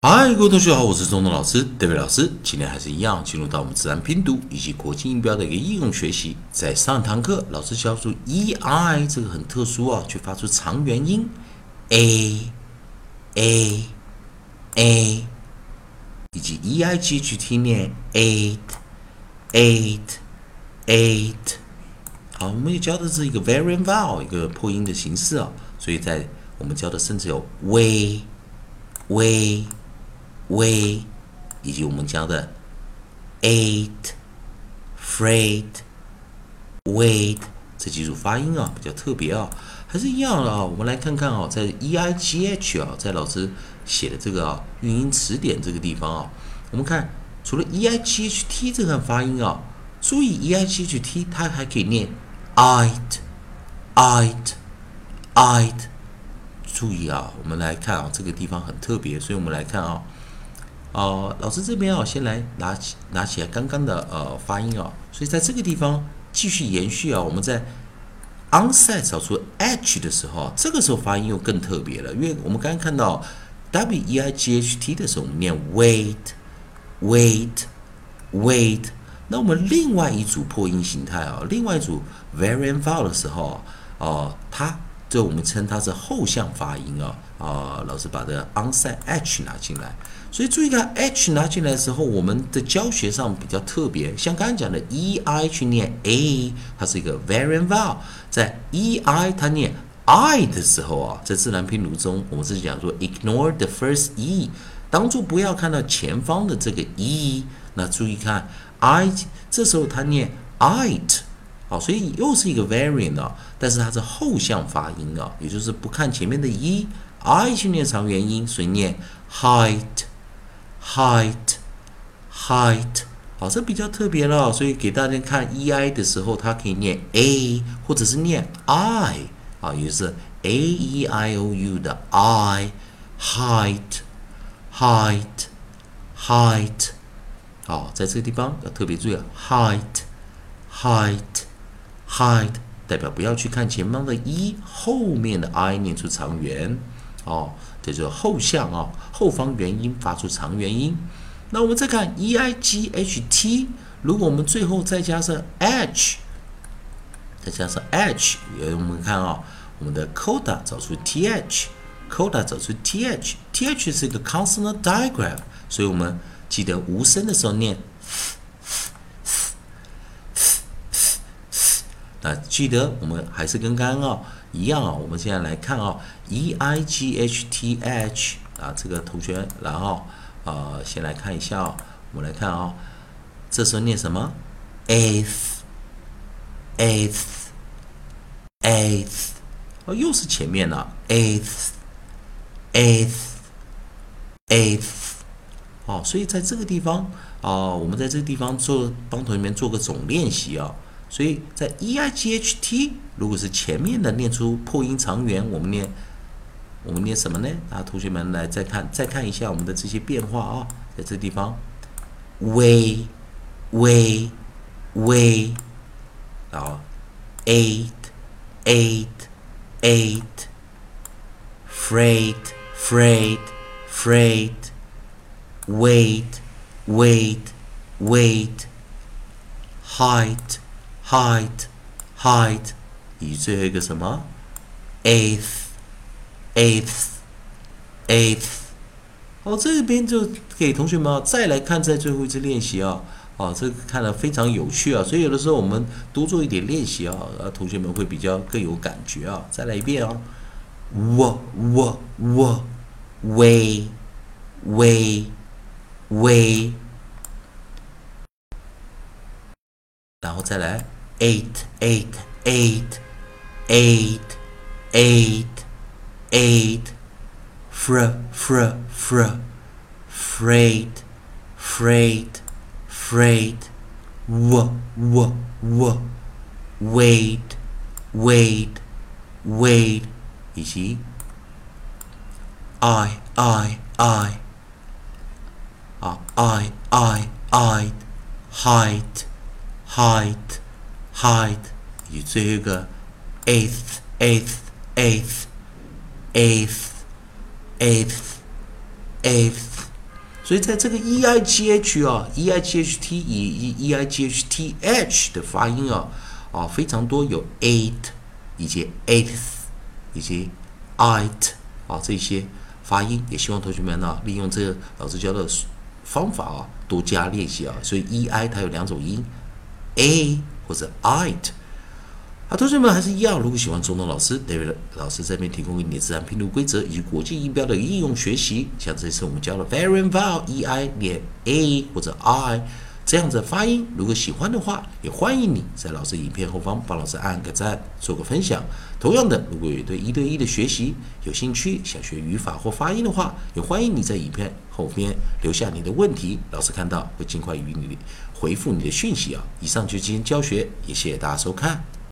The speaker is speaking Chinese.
嗨，各位同学好，我是中东老师，David 老师。今天还是一样，进入到我们自然拼读以及国际音标的一个应用学习。在上堂课，老师教出 e i 这个很特殊啊，去发出长元音 a a a，以及 e i g 去听念 eight eight eight。好，我们也教的是一个 variant vowel 一个破音的形式啊，所以在我们教的甚至有 way way。way，以及我们教的 eight、freight、weight 这几组发音啊，比较特别啊，还是一样的啊。我们来看看啊，在 e i g h 啊，在老师写的这个韵音词典这个地方啊，我们看除了 e i g h t 这个发音啊，注意 e i g h t 它还可以念 it、it、it。注意啊，我们来看啊，这个地方很特别，所以我们来看啊。哦，老师这边啊，先来拿起拿起来刚刚的呃发音啊，所以在这个地方继续延续啊。我们在 onset 找出 h 的时候，这个时候发音又更特别了，因为我们刚刚看到 w e i g h t 的时候，我们念 wait wait wait。那我们另外一组破音形态啊，另外一组 variant vowel 的时候哦，它这我们称它是后向发音啊啊，老师把这 onset h 拿进来。所以注意看，h 拿进来的时候，我们的教学上比较特别。像刚刚讲的，e i 去念 a，它是一个 variant vowel。在 e i 它念 i 的时候啊，在自然拼读中，我们是讲说 ignore the first e，当做不要看到前方的这个 e。那注意看，i 这时候它念 it，好，所以又是一个 variant 啊，但是它是后向发音啊，也就是不看前面的 e，i 去念长元音，所以念 height。height height 好，这比较特别了，所以给大家看 e i 的时候，它可以念 a 或者是念 i 啊，也就是 a e i o u 的 i height height height 好，在这个地方要特别注意了 height height Hide 代表不要去看前方的 e 后面的 i 念出长元哦。这就是后向啊，后方元音发出长元音。那我们再看 e i g h t，如果我们最后再加上 h，再加上 h，我们看啊，我们的 coda 找出 t h，coda 找出 t h，t h 是一个 consonant digraph，所以我们记得无声的时候念。那记得我们还是跟刚刚啊一样啊，我们现在来看啊，e i g h t h 啊，这个同学，然后啊，先来看一下啊，我们来看啊，这时候念什么？eighth，eighth，eighth，哦，又是前面了，eighth，eighth，eighth，哦，所以在这个地方啊，我们在这个地方做帮同学们做个总练习啊。所以在 e i g h t 如果是前面的念出破音长元，我们念我们念什么呢？啊，同学们来再看再看一下我们的这些变化啊，在这地方，way way way，然后 eight eight eight freight freight freight weight weight weight height height，以最后一个什么？eighth eighth eighth。好，这边就给同学们再来看在最后一次练习啊，啊，这个看了非常有趣啊，所以有的时候我们多做一点练习啊，啊，同学们会比较更有感觉啊。再来一遍啊，w w w way way way，然后再来。Eight, eight, eight, eight, eight, eight, fr, fr, fr, freight, freight, freight, w, w, w, wait, wait, wait，以及 I, I, I, uh, I, I, I, height, height。Height 以最后一个 eighth eighth eighth eighth eighth eighth 所以在这个 e i g h 啊，e i g h t 以 e i g h t h 的发音啊，啊非常多，有 eight 以及 eighth 以及 it 啊这些发音，也希望同学们呢利用这个老师教的方法啊，多加练习啊。所以 e i 它有两种音，a 或者 it。啊，同学们还是一样。如果喜欢中东老师那位老师这边提供给你自然拼读规则以及国际音标的应用学习。像这次我们教了 variant vowel e i 连 a 或者 i 这样子发音。如果喜欢的话，也欢迎你在老师影片后方帮老师按个赞，做个分享。同样的，如果有对一对一的学习有兴趣，想学语法或发音的话，也欢迎你在影片后边留下你的问题，老师看到会尽快与你回复你的讯息啊。以上就今天教学，也谢谢大家收看。